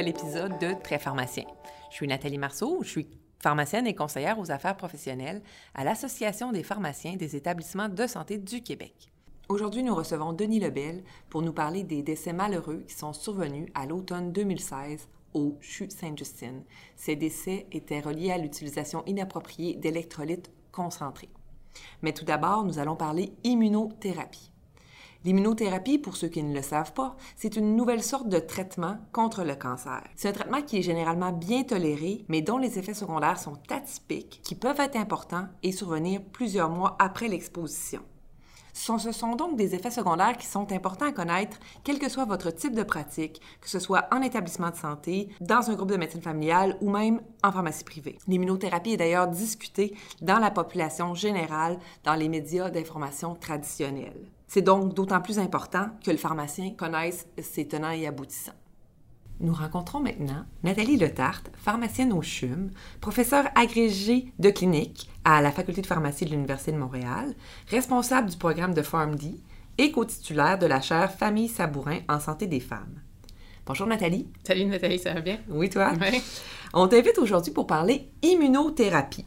nouvel épisode de Très pharmacien. Je suis Nathalie Marceau, je suis pharmacienne et conseillère aux affaires professionnelles à l'Association des pharmaciens des établissements de santé du Québec. Aujourd'hui, nous recevons Denis Lebel pour nous parler des décès malheureux qui sont survenus à l'automne 2016 au CHU Sainte-Justine. Ces décès étaient reliés à l'utilisation inappropriée d'électrolytes concentrés. Mais tout d'abord, nous allons parler immunothérapie. L'immunothérapie, pour ceux qui ne le savent pas, c'est une nouvelle sorte de traitement contre le cancer. C'est un traitement qui est généralement bien toléré, mais dont les effets secondaires sont atypiques, qui peuvent être importants et survenir plusieurs mois après l'exposition. Ce sont donc des effets secondaires qui sont importants à connaître, quel que soit votre type de pratique, que ce soit en établissement de santé, dans un groupe de médecine familiale ou même en pharmacie privée. L'immunothérapie est d'ailleurs discutée dans la population générale dans les médias d'information traditionnels. C'est donc d'autant plus important que le pharmacien connaisse ses tenants et aboutissants. Nous rencontrons maintenant Nathalie Letarte, pharmacienne au CHUM, professeure agrégée de clinique à la Faculté de pharmacie de l'Université de Montréal, responsable du programme de PharmD et co-titulaire de la chaire Famille Sabourin en santé des femmes. Bonjour Nathalie. Salut Nathalie, ça va bien? Oui, toi? Oui. On t'invite aujourd'hui pour parler immunothérapie.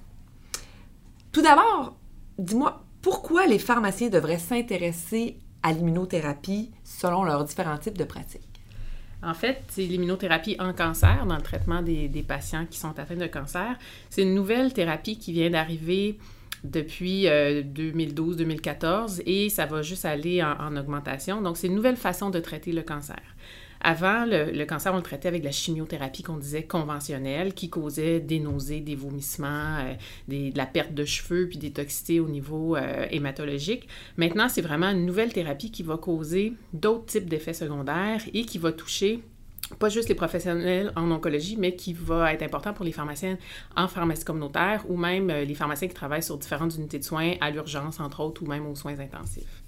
Tout d'abord, dis-moi, pourquoi les pharmaciens devraient s'intéresser à l'immunothérapie selon leurs différents types de pratiques? En fait, c'est l'immunothérapie en cancer, dans le traitement des, patients qui sont atteints de cancer. C'est une nouvelle thérapie qui vient d'arriver depuis 2012-2014 euh, et ça va juste aller en, en augmentation. Donc, c'est une nouvelle façon de traiter le cancer. Avant, le, cancer, on le traitait avec la chimiothérapie qu'on disait conventionnelle, qui causait des nausées, des vomissements, euh, de la perte de cheveux, puis des toxicités au niveau euh, hématologique. Maintenant, c'est vraiment une nouvelle thérapie qui va causer d'autres types d'effets secondaires et qui va toucher pas juste les professionnels en oncologie, mais qui va être important pour les pharmaciens en pharmacie communautaire ou même euh, les pharmaciens qui travaillent sur différentes unités de soins, à l'urgence, entre autres, ou même aux soins intensifs.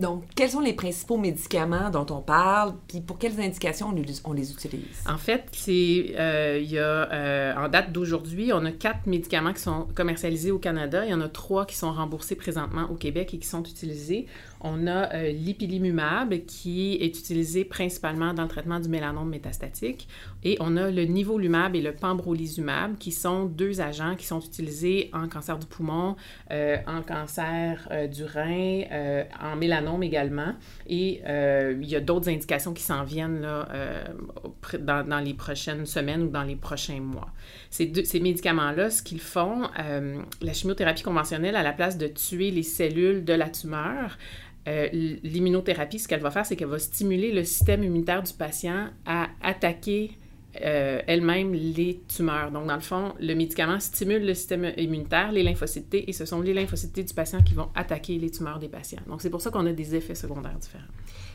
Donc, quels sont les principaux médicaments dont on parle, puis pour quelles indications on les, utilise? En fait, euh, y a, euh, en date d'aujourd'hui, on a quatre médicaments qui sont commercialisés au Canada. Il y en a trois qui sont remboursés présentement au Québec et qui sont utilisés. On a euh, l'ipilimumab qui est utilisé principalement dans le traitement du mélanome métastatique. Et on a le nivolumab et le pembrolizumab qui sont deux agents qui sont utilisés en cancer du poumon, euh, en cancer euh, du rein, en mélanome également. Et il y a d'autres indications qui s'en viennent dans, les prochaines semaines ou dans les prochains mois. Ces, ces médicaments-là, ce qu'ils font, la chimiothérapie conventionnelle, à la place de tuer les cellules de la tumeur, euh, l'immunothérapie, ce qu'elle va faire, c'est qu'elle va stimuler le système immunitaire du patient à attaquer euh, elle-même les tumeurs. Donc, dans le fond, le médicament stimule le système immunitaire, les lymphocytes et ce sont les lymphocytes du patient qui vont attaquer les tumeurs des patients. Donc, c'est pour ça qu'on a des effets secondaires différents.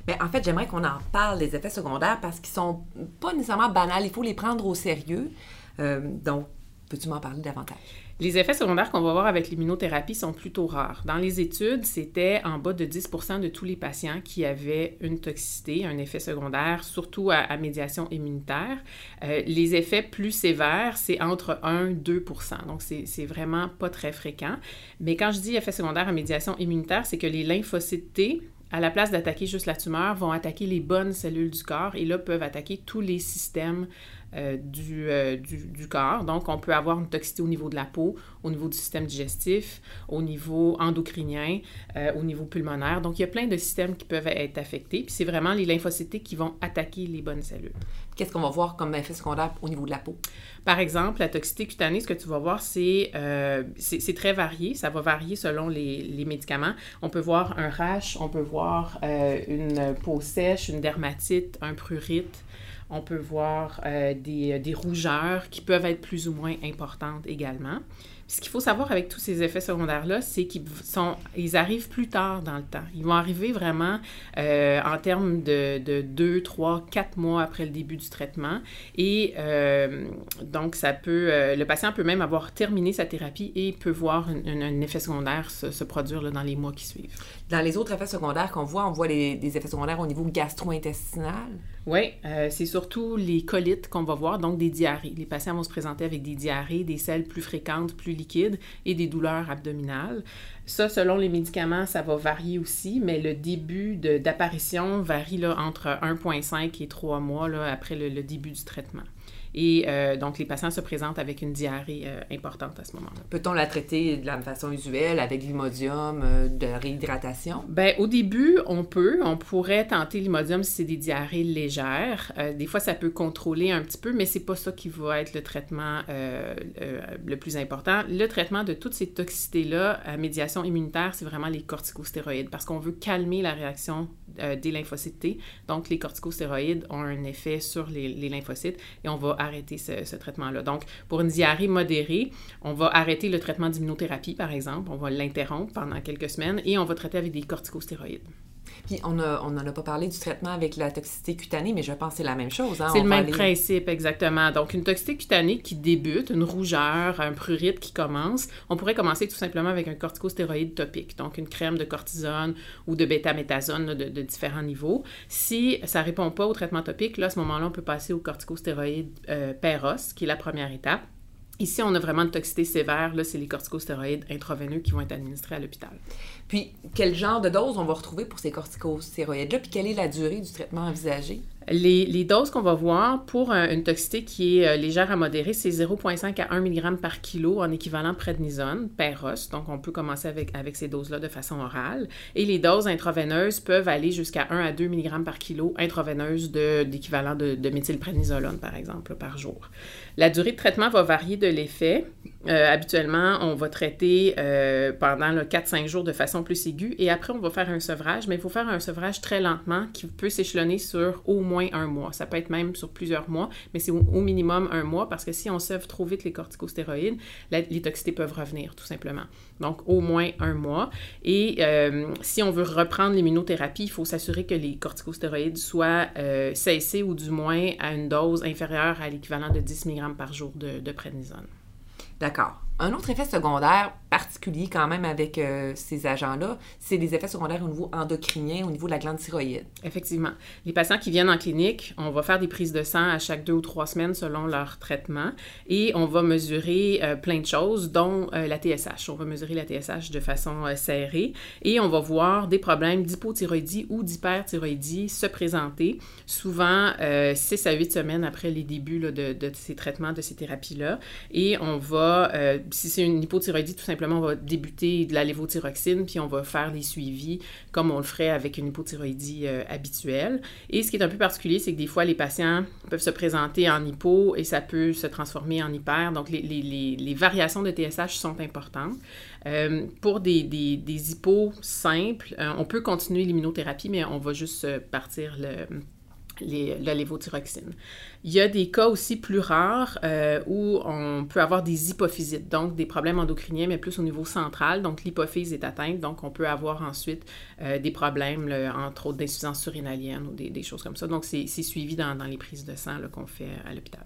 Mais en fait, j'aimerais qu'on en parle des effets secondaires parce qu'ils sont pas nécessairement banals. Il faut les prendre au sérieux. Euh, donc, peux-tu m'en parler davantage? Les effets secondaires qu'on va voir avec l'immunothérapie sont plutôt rares. Dans les études, c'était en bas de 10 de tous les patients qui avaient une toxicité, un effet secondaire, surtout à, médiation immunitaire. Euh, les effets plus sévères, c'est entre 1 et 2 Donc, c'est vraiment pas très fréquent. Mais quand je dis effet secondaire à médiation immunitaire, c'est que les lymphocytes T, à la place d'attaquer juste la tumeur, vont attaquer les bonnes cellules du corps et là peuvent attaquer tous les systèmes euh, euh, du, du, corps. Donc, on peut avoir une toxicité au niveau de la peau, au niveau du système digestif, au niveau endocrinien, euh, au niveau pulmonaire. Donc, il y a plein de systèmes qui peuvent être affectés. Puis, c'est vraiment les lymphocytes qui vont attaquer les bonnes cellules. Qu'est-ce qu'on va voir comme effet secondaire au niveau de la peau? Par exemple, la toxicité cutanée, ce que tu vas voir, c'est c'est très varié. Ça va varier selon les, les, médicaments. On peut voir un rash, on peut voir une peau sèche, une dermatite, un prurite. On peut voir euh, des, rougeurs qui peuvent être plus ou moins importantes également ce qu'il faut savoir avec tous ces effets secondaires-là, c'est qu'ils ils arrivent plus tard dans le temps. Ils vont arriver vraiment euh, en termes de, de 2, 3, 4 mois après le début du traitement. Et euh, donc, ça peut, euh, le patient peut même avoir terminé sa thérapie et peut voir un, effet secondaire se, produire dans les mois qui suivent. Dans les autres effets secondaires qu'on voit, on voit des effets secondaires au niveau gastro-intestinal. Oui, c'est surtout les colites qu'on va voir, donc des diarrhées. Les patients vont se présenter avec des diarrhées, des selles plus fréquentes, plus liquide et des douleurs abdominales. Ça, selon les médicaments, ça va varier aussi, mais le début d'apparition varie là, entre 1,5 et 3 mois là, après le début du traitement. Et euh, donc, les patients se présentent avec une diarrhée euh, importante à ce moment-là. Peut-on la traiter de la façon usuelle avec l'imodium, euh, de réhydratation? Bien, au début, on peut. On pourrait tenter l'imodium si c'est des diarrhées légères. des fois, ça peut contrôler un petit peu, mais c'est pas ça qui va être le traitement le plus important. Le traitement de toutes ces toxicités-là à médiation immunitaire, c'est vraiment les corticostéroïdes parce qu'on veut calmer la réaction des lymphocytes T. Donc, les corticostéroïdes ont un effet sur les, les lymphocytes et on va arrêter ce, traitement-là. Donc, pour une diarrhée modérée, on va arrêter le traitement d'immunothérapie, par exemple. On va l'interrompre pendant quelques semaines et on va traiter avec des corticostéroïdes. Puis on n'en a, pas parlé du traitement avec la toxicité cutanée, mais je pense que c'est la même chose. Hein. C'est le même principe, exactement. Donc, une toxicité cutanée qui débute, une rougeur, un prurite qui commence, on pourrait commencer tout simplement avec un corticostéroïde topique, donc une crème de cortisone ou de bêta-méthasone de, différents niveaux. Si ça ne répond pas au traitement topique, là, à ce moment-là, on peut passer au corticostéroïde euh, Peros, qui est la première étape. Ici, on a vraiment une toxicité sévère. Là, c'est les corticostéroïdes intraveineux qui vont être administrés à l'hôpital. Puis, quel genre de dose on va retrouver pour ces corticostéroïdes-là? Puis, quelle est la durée du traitement envisagé? Les, doses qu'on va voir pour une toxicité qui est euh, légère à modérée, c'est 0,5 à 1 mg par kilo en équivalent prednisone per os. Donc, on peut commencer avec, ces doses-là de façon orale. Et les doses intraveineuses peuvent aller jusqu'à 1 à 2 mg par kilo intraveineuses d'équivalent de, de, méthylprednisolone, par exemple, par jour. La durée de traitement va varier de l'effet. Euh, habituellement, on va traiter euh, pendant 4-5 jours de façon plus aiguë et après, on va faire un sevrage, mais il faut faire un sevrage très lentement qui peut s'échelonner sur au moins un mois. Ça peut être même sur plusieurs mois, mais c'est au, minimum un mois parce que si on sevre trop vite les corticostéroïdes, les toxicités peuvent revenir tout simplement. Donc, au moins un mois. Et euh, si on veut reprendre l'immunothérapie, il faut s'assurer que les corticostéroïdes soient cessés ou du moins à une dose inférieure à l'équivalent de 10 mg par jour de, de. D'accord. Un autre effet secondaire particulier quand même avec euh, ces agents-là, c'est des effets secondaires au niveau endocrinien, au niveau de la glande thyroïde. Effectivement. Les patients qui viennent en clinique, on va faire des prises de sang à chaque deux ou trois semaines selon leur traitement et on va mesurer euh, plein de choses, dont euh, la TSH. On va mesurer la TSH de façon serrée et on va voir des problèmes d'hypothyroïdie ou d'hyperthyroïdie se présenter, souvent 6 à 8 semaines après les débuts de, de, ces traitements, de ces thérapies-là. Et on va, si c'est une hypothyroïdie, tout simplement, on va débuter de la lévothyroxine, puis on va faire les suivis comme on le ferait avec une hypothyroïdie euh, habituelle. Et ce qui est un peu particulier, c'est que des fois, les patients peuvent se présenter en hypo et ça peut se transformer en hyper. Donc, les, variations de TSH sont importantes. Euh, pour des, des, hypos simples, euh, on peut continuer l'immunothérapie, mais on va juste partir le les, la. Il y a des cas aussi plus rares euh, où on peut avoir des hypophysites, donc des problèmes endocriniens, mais plus au niveau central. Donc l'hypophyse est atteinte, donc on peut avoir ensuite euh, des problèmes, entre autres d'insuffisance surinalienne ou des, choses comme ça. Donc c'est suivi dans, les prises de sang qu'on fait à l'hôpital.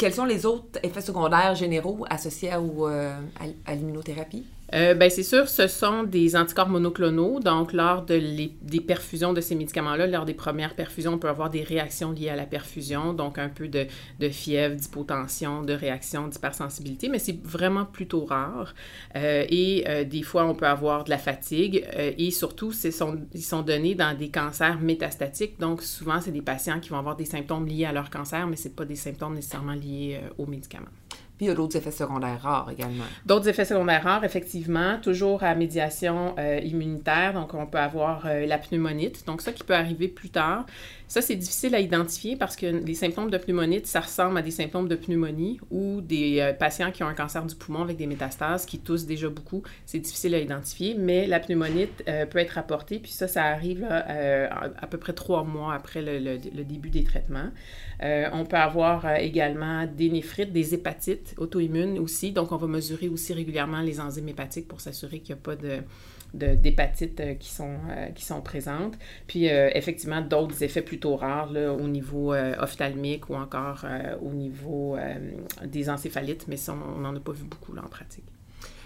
Quels sont les autres effets secondaires généraux associés euh, à, l'immunothérapie? Euh, ben, c'est sûr, ce sont des anticorps monoclonaux. Donc, lors de des perfusions de ces médicaments-là, lors des premières perfusions, on peut avoir des réactions liées à la perfusion, donc un peu de, fièvre, d'hypotension, de réaction, d'hypersensibilité, mais c'est vraiment plutôt rare. Euh, et des fois, on peut avoir de la fatigue. et surtout, ils sont donnés dans des cancers métastatiques. Donc, souvent, c'est des patients qui vont avoir des symptômes liés à leur cancer, mais ce pas des symptômes nécessairement liés euh, aux médicaments. Puis il y a d'autres effets secondaires rares également. D'autres effets secondaires rares, effectivement, toujours à médiation euh, immunitaire. Donc, on peut avoir euh, la pneumonite. Donc, ça qui peut arriver plus tard. Ça, c'est difficile à identifier parce que les symptômes de pneumonite, ça ressemble à des symptômes de pneumonie ou des euh, patients qui ont un cancer du poumon avec des métastases, qui toussent déjà beaucoup. C'est difficile à identifier, mais la pneumonite peut être rapportée, puis ça, ça arrive à peu près trois mois après le, début des traitements. on peut avoir également des néphrites, des hépatites auto-immunes aussi, donc on va mesurer aussi régulièrement les enzymes hépatiques pour s'assurer qu'il n'y a pas de d'hépatite euh, qui, sont, euh, qui sont présentes. Puis, euh, effectivement, d'autres effets plutôt rares au niveau ophtalmique ou encore au niveau des encéphalites, mais on n'en a pas vu beaucoup en pratique.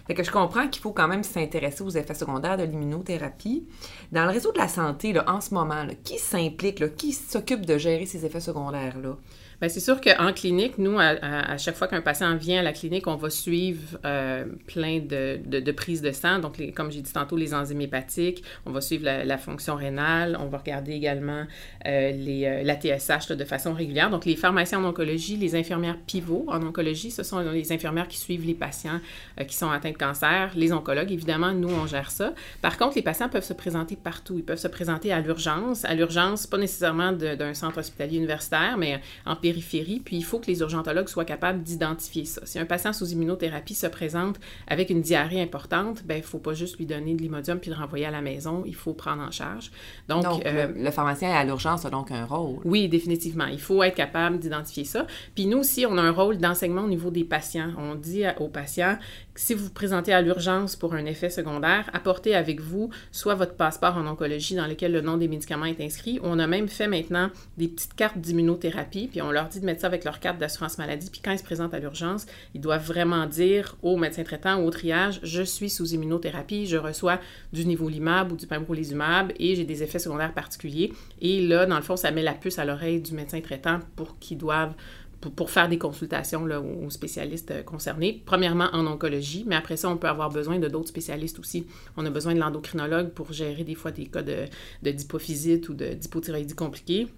Fait que je comprends qu'il faut quand même s'intéresser aux effets secondaires de l'immunothérapie. Dans le réseau de la santé, là, en ce moment, qui s'implique, qui s'occupe de gérer ces effets secondaires-là? Bien, c'est sûr qu'en clinique, nous, à, chaque fois qu'un patient vient à la clinique, on va suivre euh, plein de, prises de sang. Donc, comme j'ai dit tantôt, les enzymes hépatiques, on va suivre la, fonction rénale, on va regarder également euh, les, euh, la TSH de façon régulière. Donc, les pharmaciens en oncologie, les infirmières pivots en oncologie, ce sont les infirmières qui suivent les patients qui sont atteints de cancer. Les oncologues, évidemment, nous, on gère ça. Par contre, les patients peuvent se présenter partout. Ils peuvent se présenter à l'urgence. À l'urgence, pas nécessairement d'un centre hospitalier universitaire, mais en périphérie, puis il faut que les urgentologues soient capables d'identifier ça. Si un patient sous immunothérapie se présente avec une diarrhée importante, ben il faut pas juste lui donner de l'imodium puis le renvoyer à la maison, il faut prendre en charge. Donc, euh, le, pharmacien à l'urgence a donc un rôle. Oui, définitivement. Il faut être capable d'identifier ça. Puis nous aussi, on a un rôle d'enseignement au niveau des patients. On dit aux patients si vous vous présentez à l'urgence pour un effet secondaire, apportez avec vous soit votre passeport en oncologie dans lequel le nom des médicaments est inscrit. On a même fait maintenant des petites cartes d'immunothérapie, puis on leur dit de mettre ça avec leur carte d'assurance maladie. Puis quand ils se présentent à l'urgence, ils doivent vraiment dire au médecin traitant ou au triage Je suis sous immunothérapie, je reçois du nivolumab ou du pembrolizumab et j'ai des effets secondaires particuliers. Et là, dans le fond, ça met la puce à l'oreille du médecin traitant pour qu'ils doivent pour, faire des consultations aux spécialistes euh, concernés. Premièrement en oncologie, mais après ça, on peut avoir besoin de d'autres spécialistes aussi. On a besoin de l'endocrinologue pour gérer des fois des cas de, de ou d'hypothyroïdie compliquée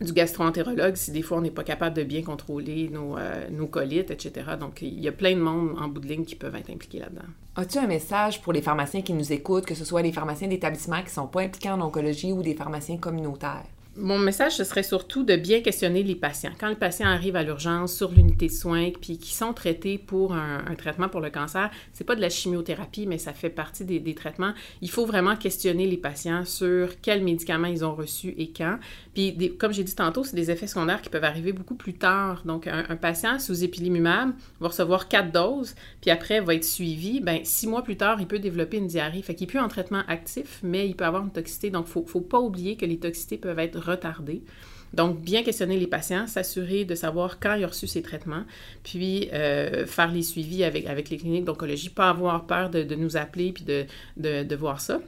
du gastroentérologue si des fois on n'est pas capable de bien contrôler nos, euh, colites, etc. Donc, il y a plein de monde en bout de ligne qui peuvent être impliqués là-dedans. As-tu un message pour les pharmaciens qui nous écoutent, que ce soit les pharmaciens d'établissement qui ne sont pas impliqués en oncologie ou des pharmaciens communautaires? Mon message, ce serait surtout de bien questionner les patients. Quand le patient arrive à l'urgence sur l'unité de soins, puis qui sont traités pour un, traitement pour le cancer, c'est pas de la chimiothérapie, mais ça fait partie des, traitements. Il faut vraiment questionner les patients sur quels médicaments ils ont reçus et quand. Puis, comme j'ai dit tantôt, c'est des effets secondaires qui peuvent arriver beaucoup plus tard. Donc, un, patient sous épilimumab va recevoir quatre doses, puis après va être suivi. Ben, six mois plus tard, il peut développer une diarrhée. Fait qu'il n'est plus en traitement actif, mais il peut avoir une toxicité. Donc, ne faut pas oublier que les toxicités peuvent être retardé. Donc, bien questionner les patients, s'assurer de savoir quand ils ont reçu ces traitements, puis euh, faire les suivis avec, les cliniques d'oncologie, pas avoir peur de, nous appeler puis de, de, voir ça.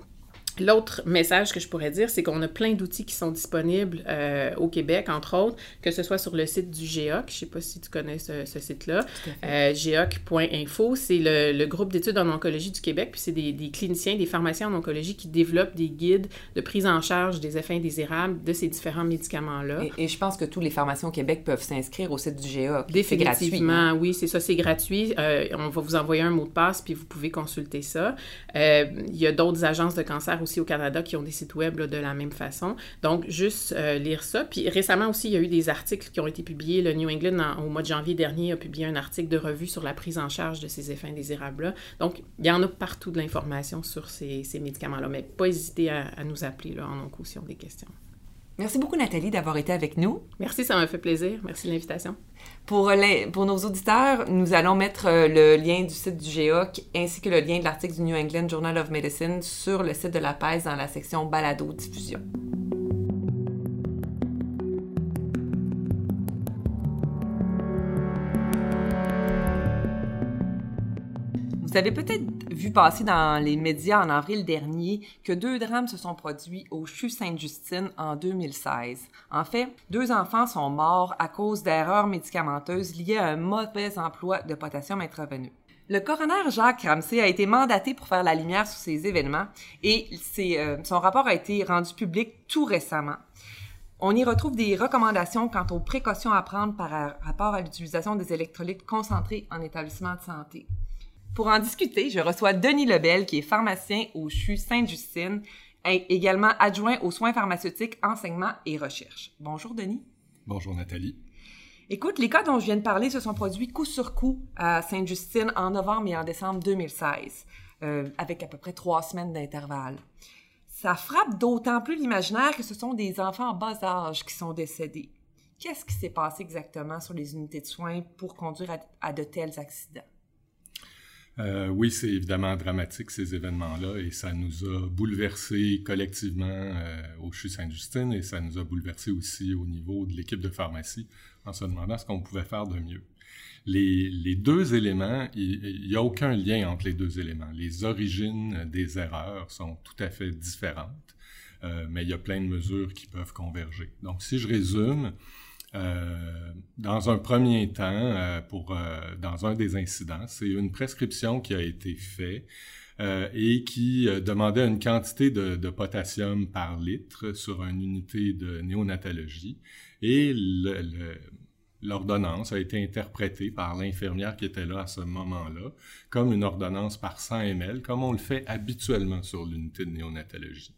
L'autre message que je pourrais dire, c'est qu'on a plein d'outils qui sont disponibles euh, au Québec, entre autres, que ce soit sur le site du GEOC. Je ne sais pas si tu connais ce, site-là. Euh, GEOC.info, c'est le, groupe d'études en oncologie du Québec. Puis c'est des, cliniciens, des pharmaciens en oncologie qui développent des guides de prise en charge des effets indésirables de ces différents médicaments-là. Et, je pense que tous les pharmaciens au Québec peuvent s'inscrire au site du GEOC. Définitivement, hein? oui, c'est ça, c'est gratuit. Euh, on va vous envoyer un mot de passe, puis vous pouvez consulter ça. Euh, il y a d'autres agences de cancer aussi au Canada qui ont des sites web de la même façon. Donc, juste euh, lire ça. Puis récemment aussi, il y a eu des articles qui ont été publiés. Le New England, au mois de janvier dernier, a publié un article de revue sur la prise en charge de ces effets indésirables-là. Donc, il y en a partout de l'information sur ces, médicaments-là. Mais pas hésiter à, nous appeler là, en caution des questions. Merci beaucoup, Nathalie, d'avoir été avec nous. Merci, ça m'a fait plaisir. Merci de l'invitation. Pour, nos auditeurs, nous allons mettre euh, le lien du site du GEOC ainsi que le lien de l'article du New England Journal of Medicine sur le site de la PES dans la section Balado-diffusion. Vous avez peut-être vu passer dans les médias en avril dernier que deux drames se sont produits au CHU Sainte-Justine en 2016. En fait, deux enfants sont morts à cause d'erreurs médicamenteuses liées à un mauvais emploi de potassium intraveineux. Le coroner Jacques Ramsey a été mandaté pour faire la lumière sur ces événements et euh, son rapport a été rendu public tout récemment. On y retrouve des recommandations quant aux précautions à prendre par rapport à l'utilisation des électrolytes concentrés en établissement de santé. Pour en discuter, je reçois Denis Lebel, qui est pharmacien au CHU Sainte-Justine, également adjoint aux soins pharmaceutiques, enseignement et recherche. Bonjour, Denis. Bonjour, Nathalie. Écoute, les cas dont je viens de parler se sont produits coup sur coup à Sainte-Justine en novembre et en décembre 2016, euh, avec à peu près trois semaines d'intervalle. Ça frappe d'autant plus l'imaginaire que ce sont des enfants en bas âge qui sont décédés. Qu'est-ce qui s'est passé exactement sur les unités de soins pour conduire à de tels accidents? Euh, oui, c'est évidemment dramatique ces événements-là et ça nous a bouleversés collectivement euh, au CHU Sainte-Justine et ça nous a bouleversés aussi au niveau de l'équipe de pharmacie en se demandant ce qu'on pouvait faire de mieux. Les, deux éléments, il n'y a aucun lien entre les deux éléments. Les origines des erreurs sont tout à fait différentes, euh, mais il y a plein de mesures qui peuvent converger. Donc, si je résume, Euh, dans un premier temps, euh, pour, euh, dans un des incidents, c'est une prescription qui a été faite et qui demandait une quantité de, de, potassium par litre sur une unité de néonatologie. Et l'ordonnance a été interprétée par l'infirmière qui était là à ce moment-là comme une ordonnance par 100 ml, comme on le fait habituellement sur l'unité de néonatologie.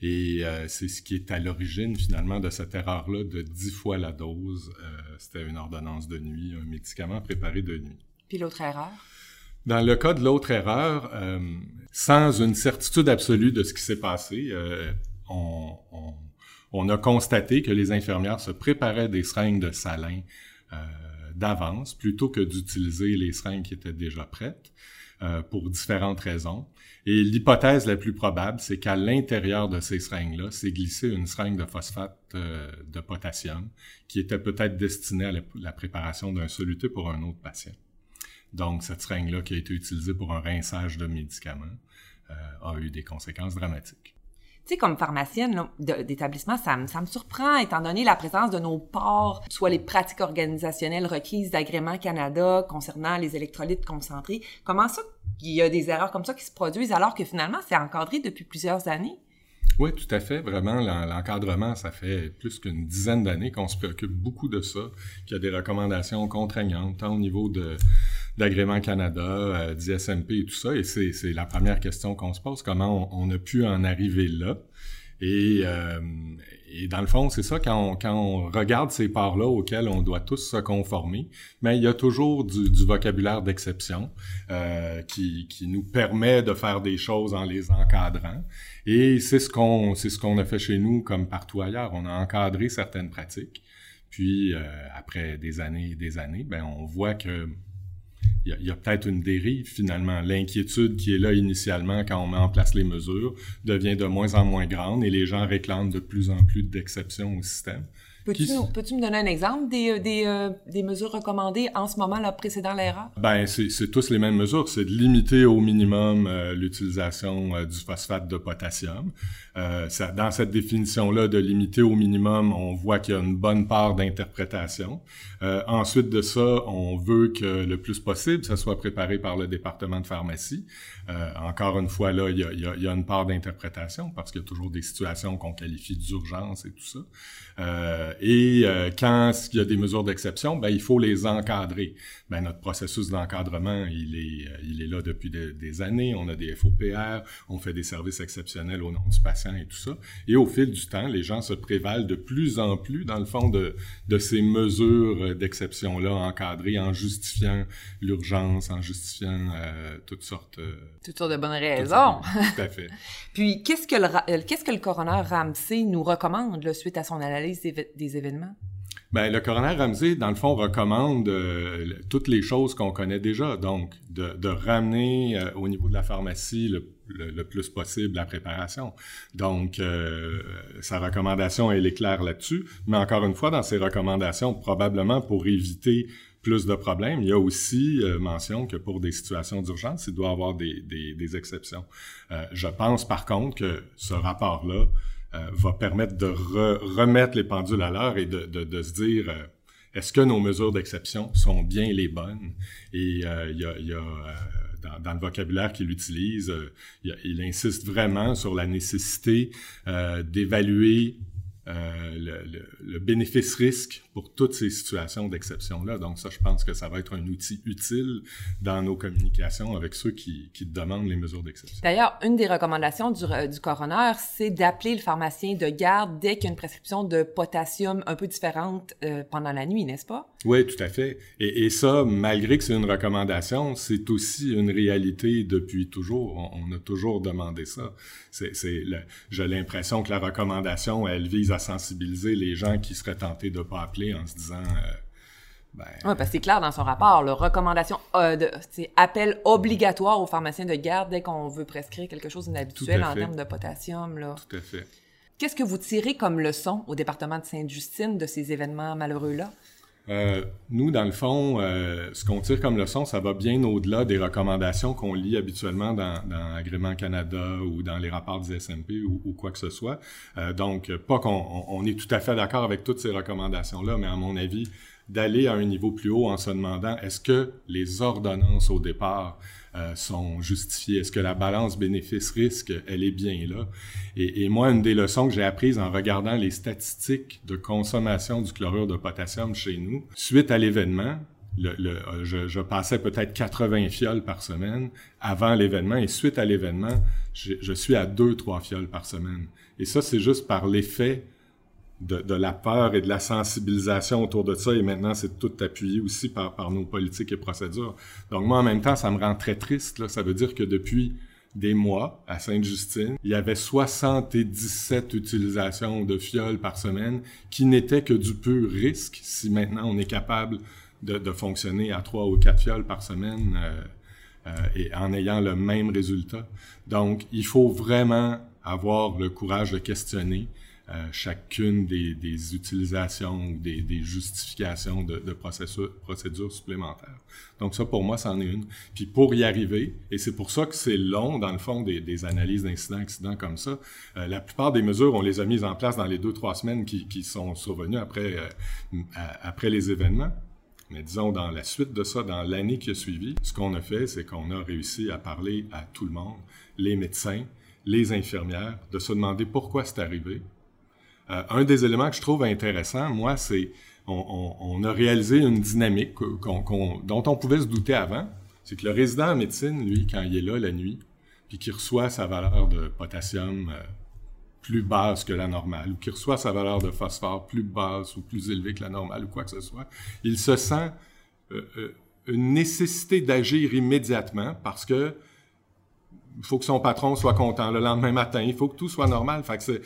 Et euh, c'est ce qui est à l'origine finalement de cette erreur-là de 10 fois la dose. Euh, c'était une ordonnance de nuit, un médicament préparé de nuit. Puis l'autre erreur? Dans le cas de l'autre erreur, euh, sans une certitude absolue de ce qui s'est passé, on, on, on, a constaté que les infirmières se préparaient des seringues de salin d'avance plutôt que d'utiliser les seringues qui étaient déjà prêtes pour différentes raisons. Et l'hypothèse la plus probable, c'est qu'à l'intérieur de ces seringues-là, c'est glissé une seringue de phosphate euh, de potassium qui était peut-être destinée à la, préparation d'un soluté pour un autre patient. Donc, cette seringue-là qui a été utilisée pour un rinçage de médicaments euh, a eu des conséquences dramatiques. Tu sais, comme pharmacienne d'établissement, ça, me surprend, étant donné la présence de nos ports, soit les pratiques organisationnelles requises d'Agrément Canada concernant les électrolytes concentrés. Comment ça qu'il y a des erreurs comme ça qui se produisent alors que finalement, c'est encadré depuis plusieurs années? Oui, tout à fait. Vraiment, l'encadrement, ça fait plus qu'une dizaine d'années qu'on se préoccupe beaucoup de ça, qu'il y a des recommandations contraignantes, tant au niveau de d'Agrément Canada, euh, d'ISMP et tout ça. Et c'est la première question qu'on se pose, comment on, a pu en arriver là. Et, euh, et dans le fond, c'est ça, quand on, quand on regarde ces parts-là auxquelles on doit tous se conformer, mais il y a toujours du, du vocabulaire d'exception euh, qui, qui nous permet de faire des choses en les encadrant. Et c'est ce qu'on ce qu'on a fait chez nous comme partout ailleurs. On a encadré certaines pratiques. Puis euh, après des années et des années, ben on voit que il y a, peut-être une dérive finalement. L'inquiétude qui est là initialement quand on met en place les mesures devient de moins en moins grande et les gens réclament de plus en plus d'exceptions au système. Peux-tu me donner un exemple des, euh, des, euh, des, mesures recommandées en ce moment, là, précédant l'erreur? Ben, c'est tous les mêmes mesures. C'est de limiter au minimum euh, l'utilisation du phosphate de potassium. Ça, dans cette définition-là de limiter au minimum, on voit qu'il y a une bonne part d'interprétation. ensuite de ça, on veut que le plus possible, ça soit préparé par le département de pharmacie. encore une fois, là, il y a, y a, y a une part d'interprétation parce qu'il y a toujours des situations qu'on qualifie d'urgence et tout ça. Euh, et euh, quand il y a des mesures d'exception, ben, il faut les encadrer. Ben, notre processus d'encadrement, il est, euh, il est là depuis des années. On a des FOPR, on fait des services exceptionnels au nom du patient et tout ça. Et au fil du temps, les gens se prévalent de plus en plus, dans le fond, de, de ces mesures d'exception-là encadrées en justifiant l'urgence, en justifiant toutes sortes... toutes sortes de bonnes raisons. Tout à fait. Puis, qu'est-ce que le, qu'est-ce que le coroner Ramsey nous recommande là, suite à son analyse des événements? Ben, le coroner Ramsey, dans le fond, recommande euh, toutes les choses qu'on connaît déjà. Donc, de, ramener euh, au niveau de la pharmacie le, plus possible la préparation. Donc, euh, sa recommandation, elle est claire là-dessus. Mais encore une fois, dans ses recommandations, probablement pour éviter plus de problèmes, il y a aussi mention que pour des situations d'urgence, il doit y avoir des, des, des exceptions. je pense par contre que ce rapport-là euh, va permettre de remettre les pendules à l'heure et de, de, de, se dire euh, est-ce que nos mesures d'exception sont bien les bonnes? Et euh, il y a, y a dans, dans, le vocabulaire qu'il utilise, il, insiste vraiment sur la nécessité d'évaluer euh, le, le, bénéfice-risque pour toutes ces situations d'exception-là. Donc ça, je pense que ça va être un outil utile dans nos communications avec ceux qui, qui demandent les mesures d'exception. D'ailleurs, une des recommandations du, du coroner, c'est d'appeler le pharmacien de garde dès qu'il y a une prescription de potassium un peu différente euh, pendant la nuit, n'est-ce pas? Oui, tout à fait. Et, et ça, malgré que c'est une recommandation, c'est aussi une réalité depuis toujours. On, on a toujours demandé ça. C'est, j'ai l'impression que la recommandation, elle vise à sensibiliser les gens qui seraient tentés de pas appeler en se disant. Euh, ben, oui, parce que c'est clair dans son rapport, la recommandation, euh, de, appel obligatoire aux pharmaciens de garde dès qu'on veut prescrire quelque chose d'inhabituel en termes de potassium. Là. Tout à fait. Qu'est-ce que vous tirez comme leçon au département de Sainte-Justine de ces événements malheureux-là? Euh, nous, dans le fond, euh, ce qu'on tire comme leçon, ça va bien au-delà des recommandations qu'on lit habituellement dans, dans Agrément Canada ou dans les rapports du SMP ou, quoi que ce soit. Euh, donc, pas qu'on on est tout à fait d'accord avec toutes ces recommandations-là, mais à mon avis, d'aller à un niveau plus haut en se demandant est-ce que les ordonnances au départ euh, sont justifiées, est-ce que la balance bénéfice-risque, elle est bien là? Et, moi, une des leçons que j'ai apprises en regardant les statistiques de consommation du chlorure de potassium chez nous, suite à l'événement, euh, je, je, passais peut-être 80 fioles par semaine avant l'événement et suite à l'événement, je, je, suis à 2-3 fioles par semaine. Et ça, c'est juste par l'effet de, la peur et de la sensibilisation autour de ça. Et maintenant, c'est tout appuyé aussi par, nos politiques et procédures. Donc moi, en même temps, ça me rend très triste. Là. Ça veut dire que depuis des mois à Sainte-Justine, il y avait 77 utilisations de fioles par semaine qui n'étaient que du pur risque. Si maintenant on est capable de, fonctionner à trois ou quatre fioles par semaine euh, euh, et en ayant le même résultat. Donc, il faut vraiment avoir le courage de questionner euh, chacune des, utilisations ou des, justifications de, procédures supplémentaires. Donc ça, pour moi, c'en est une. Puis pour y arriver, et c'est pour ça que c'est long, dans le fond, des, analyses d'incidents, accidents comme ça, euh, la plupart des mesures, on les a mises en place dans les deux, trois semaines qui, qui sont survenues après, euh, après les événements. Mais disons, dans la suite de ça, dans l'année qui a suivi, ce qu'on a fait, c'est qu'on a réussi à parler à tout le monde, les médecins, les infirmières, de se demander pourquoi c'est arrivé, euh, un des éléments que je trouve intéressant, moi, c'est on, a réalisé une dynamique dont on pouvait se douter avant. C'est que le résident en médecine, lui, quand il est là la nuit, puis qu'il reçoit sa valeur de potassium euh, plus basse que la normale, ou qu'il reçoit sa valeur de phosphore plus basse ou plus élevée que la normale, ou quoi que ce soit, il se sent euh, une nécessité d'agir immédiatement parce que faut que son patron soit content le lendemain matin, il faut que tout soit normal. Fait que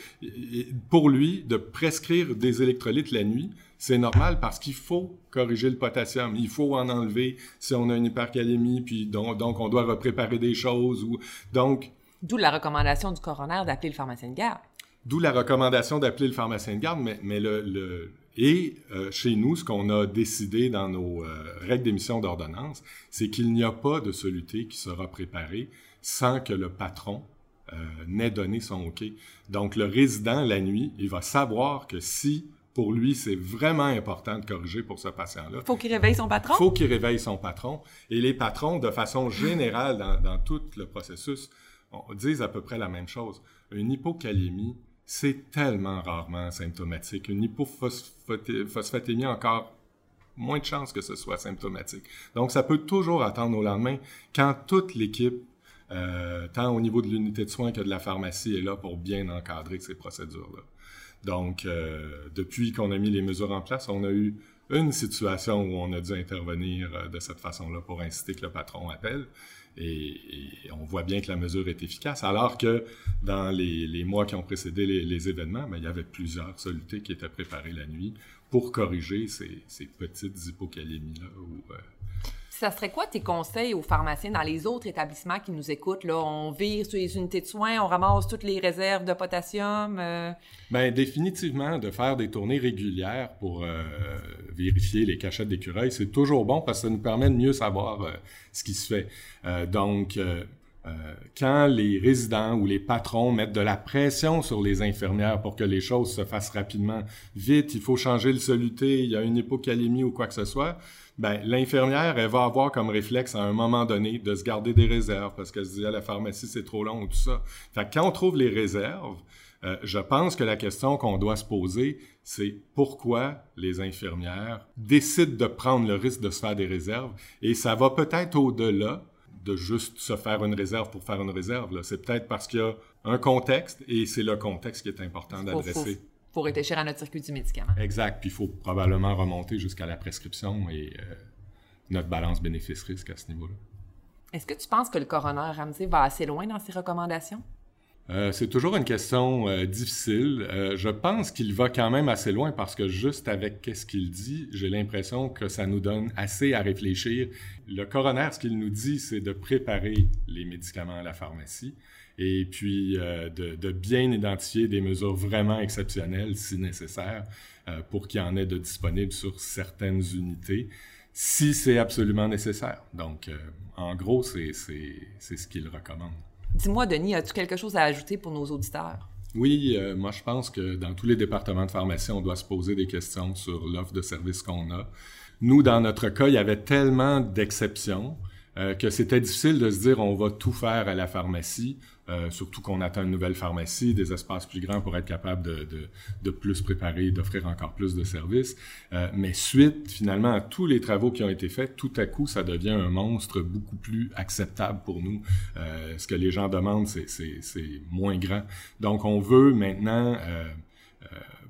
pour lui, de prescrire des électrolytes la nuit, c'est normal parce qu'il faut corriger le potassium. Il faut en enlever si on a une hypercalémie, puis donc, donc on doit repréparer des choses. Ou, donc, D'où la recommandation du coroner d'appeler le pharmacien de garde. D'où la recommandation d'appeler le pharmacien de garde, mais, mais le, le et euh, chez nous, ce qu'on a décidé dans nos euh, règles d'émission d'ordonnance, c'est qu'il n'y a pas de soluté qui sera préparé sans que le patron euh, n'ait donné son OK. Donc, le résident, la nuit, il va savoir que si, pour lui, c'est vraiment important de corriger pour ce patient-là. Faut qu'il réveille son patron? Faut qu'il réveille son patron. Et les patrons, de façon générale, dans, dans tout le processus, on, disent à peu près la même chose. Une hypocalémie, c'est tellement rarement symptomatique. Une hypophosphatémie, encore moins de chances que ce soit symptomatique. Donc, ça peut toujours attendre au lendemain quand toute l'équipe euh, tant au niveau de l'unité de soins que de la pharmacie est là pour bien encadrer ces procédures-là. Donc, euh, depuis qu'on a mis les mesures en place, on a eu une situation où on a dû intervenir euh, de cette façon-là pour inciter que le patron appelle. Et, on voit bien que la mesure est efficace, alors que dans les, mois qui ont précédé les, événements, ben, il y avait plusieurs solutés qui étaient préparées la nuit pour corriger ces, petites hypocalémies-là ça serait quoi tes conseils aux pharmaciens dans les autres établissements qui nous écoutent? Là? On vire sur les unités de soins, on ramasse toutes les réserves de potassium? Euh... Bien, définitivement, de faire des tournées régulières pour euh, vérifier les cachettes d'écureuils, c'est toujours bon parce que ça nous permet de mieux savoir euh, ce qui se fait. Euh, donc, quand les résidents ou les patrons mettent de la pression sur les infirmières pour que les choses se fassent rapidement, vite, il faut changer le soluté, il y a une hypocalémie ou quoi que ce soit, ben, l'infirmière, elle va avoir comme réflexe à un moment donné de se garder des réserves parce qu'elle se dit la pharmacie, c'est trop long ou tout ça. Fait que quand on trouve les réserves, euh, je pense que la question qu'on doit se poser, c'est pourquoi les infirmières décident de prendre le risque de se faire des réserves. Et ça va peut-être au-delà de juste se faire une réserve pour faire une réserve. C'est peut-être parce qu'il y a un contexte et c'est le contexte qui est important d'adresser pour réfléchir à notre circuit du médicament. Exact. Puis il faut probablement remonter jusqu'à la prescription et euh, notre balance bénéfice-risque à ce niveau-là. Est-ce que tu penses que le coroner Ramsey va assez loin dans ses recommandations? Euh, c'est toujours une question euh, difficile. Euh, je pense qu'il va quand même assez loin parce que juste avec qu'est-ce qu'il dit, j'ai l'impression que ça nous donne assez à réfléchir. Le coroner, ce qu'il nous dit, c'est de préparer les médicaments à la pharmacie et puis de, de, bien identifier des mesures vraiment exceptionnelles si nécessaire pour qu'il y en ait de disponibles sur certaines unités si c'est absolument nécessaire. Donc, en gros, c'est ce qu'il recommande. Dis-moi, Denis, as-tu quelque chose à ajouter pour nos auditeurs? Oui, euh, moi je pense que dans tous les départements de pharmacie, on doit se poser des questions sur l'offre de services qu'on a. Nous, dans notre cas, il y avait tellement d'exceptions euh, que c'était difficile de se dire on va tout faire à la pharmacie, euh, surtout qu'on attend une nouvelle pharmacie, des espaces plus grands pour être capable de, de, de plus préparer, d'offrir encore plus de services. Euh, mais suite, finalement, à tous les travaux qui ont été faits, tout à coup, ça devient un monstre beaucoup plus acceptable pour nous. Euh, ce que les gens demandent, c'est moins grand. Donc, on veut maintenant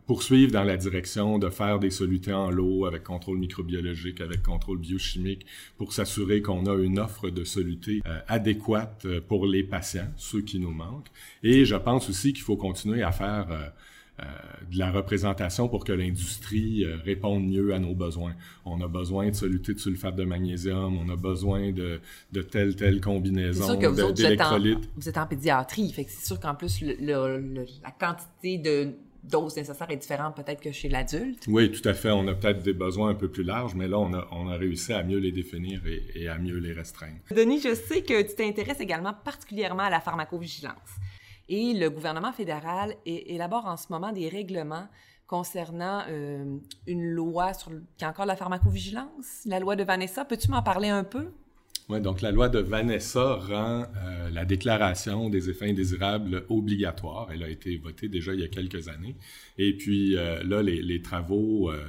poursuivre dans la direction de faire des solutés en lot avec contrôle microbiologique, avec contrôle biochimique, pour s'assurer qu'on a une offre de solutés euh, adéquate euh, pour les patients, ceux qui nous manquent. Et je pense aussi qu'il faut continuer à faire euh, de la représentation pour que l'industrie réponde mieux à nos besoins. On a besoin de solutés de sulfate de magnésium, on a besoin de, de telle, telle combinaison d'électrolytes. Vous, êtes en pédiatrie, fait c'est sûr qu'en plus, la quantité de dose nécessaire est différente peut-être que chez l'adulte. Oui, tout à fait. On a peut-être des besoins un peu plus larges, mais là, on a, on a réussi à mieux les définir et, à mieux les restreindre. Denis, je sais que tu t'intéresses également particulièrement à la pharmacovigilance. Et le gouvernement fédéral élabore en ce moment des règlements concernant euh, une loi sur qui est encore la pharmacovigilance, la loi de Vanessa. Peux-tu m'en parler un peu? Oui, donc la loi de Vanessa rend euh, la déclaration des effets indésirables obligatoire. Elle a été votée déjà il y a quelques années. Et puis euh, là, les, travaux euh,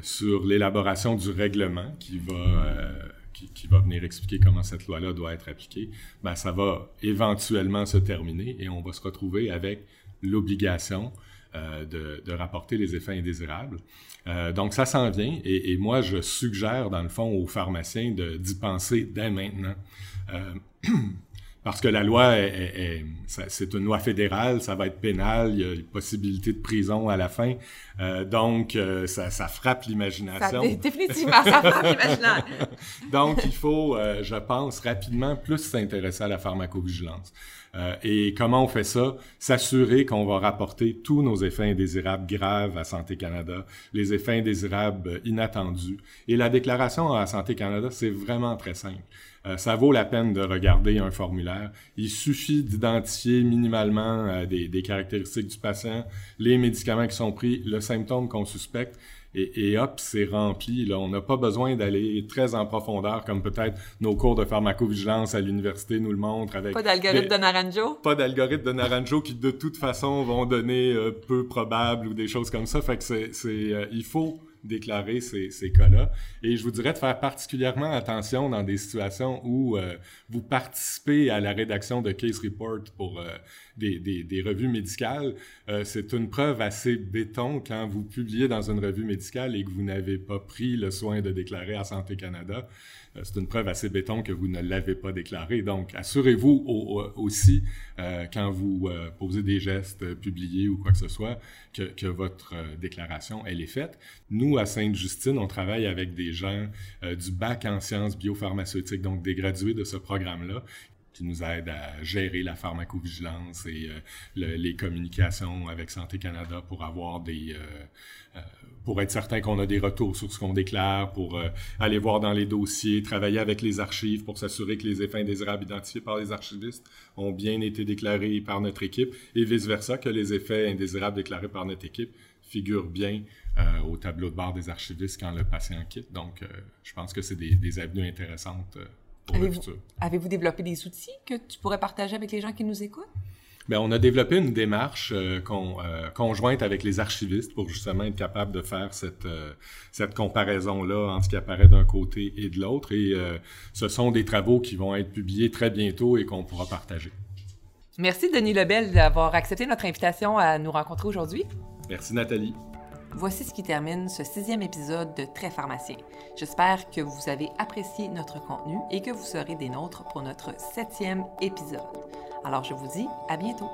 sur l'élaboration du règlement qui va, qui, va venir expliquer comment cette loi-là doit être appliquée, ben, ça va éventuellement se terminer et on va se retrouver avec l'obligation de, de, rapporter les effets indésirables. Euh, donc, ça s'en vient. Et, et, moi, je suggère, dans le fond, aux pharmaciens d'y penser dès maintenant. Euh, parce que la loi, c'est une loi fédérale, ça va être pénal, il y a une possibilité de prison à la fin. Euh, donc, euh, ça, ça, frappe l'imagination. Définitivement, ça frappe l'imagination. donc, il faut, euh, je pense, rapidement plus s'intéresser à la pharmacovigilance. Euh, et comment on fait ça? S'assurer qu'on va rapporter tous nos effets indésirables graves à Santé Canada, les effets indésirables inattendus. Et la déclaration à Santé Canada, c'est vraiment très simple. Euh, ça vaut la peine de regarder un formulaire. Il suffit d'identifier minimalement euh, des, des, caractéristiques du patient, les médicaments qui sont pris, le symptôme qu'on suspecte. Et, et, hop, c'est rempli. Là. On n'a pas besoin d'aller très en profondeur, comme peut-être nos cours de pharmacovigilance à l'université nous le montrent. Avec pas d'algorithme de Naranjo? Pas d'algorithme de Naranjo qui, de toute façon, vont donner euh, peu probable ou des choses comme ça. Fait que c'est... il faut déclarer ces, ces cas-là. Et je vous dirais de faire particulièrement attention dans des situations où euh, vous participez à la rédaction de case report pour euh, des, des, revues médicales. Euh, c'est une preuve assez béton quand vous publiez dans une revue médicale et que vous n'avez pas pris le soin de déclarer à Santé Canada. Euh, c'est une preuve assez béton que vous ne l'avez pas déclaré. Donc, assurez-vous aussi, euh, quand vous euh, posez des gestes publiés ou quoi que ce soit, que, que votre déclaration, elle est faite. Nous, à Sainte-Justine, on travaille avec des gens du bac en sciences biopharmaceutiques, donc des gradués de ce programme-là, qui nous aident à gérer la pharmacovigilance et les communications avec Santé Canada pour avoir des pour être certain qu'on a des retours sur ce qu'on déclare, pour euh, aller voir dans les dossiers, travailler avec les archives pour s'assurer que les effets indésirables identifiés par les archivistes ont bien été déclarés par notre équipe et vice-versa, que les effets indésirables déclarés par notre équipe figurent bien euh, au tableau de bord des archivistes quand le patient quitte. Donc, euh, je pense que c'est des, avenues intéressantes Avez-vous développé des outils que tu pourrais partager avec les gens qui nous écoutent? Bien, on a développé une démarche euh, euh, conjointe avec les archivistes pour justement être capable de faire cette, euh, cette comparaison-là entre ce qui apparaît d'un côté et de l'autre. Et ce sont des travaux qui vont être publiés très bientôt et qu'on pourra partager. Merci Denis Lebel d'avoir accepté notre invitation à nous rencontrer aujourd'hui. Merci Nathalie. Voici ce qui termine ce sixième épisode de Très pharmacien. J'espère que vous avez apprécié notre contenu et que vous serez des nôtres pour notre septième épisode. Alors je vous dis à bientôt.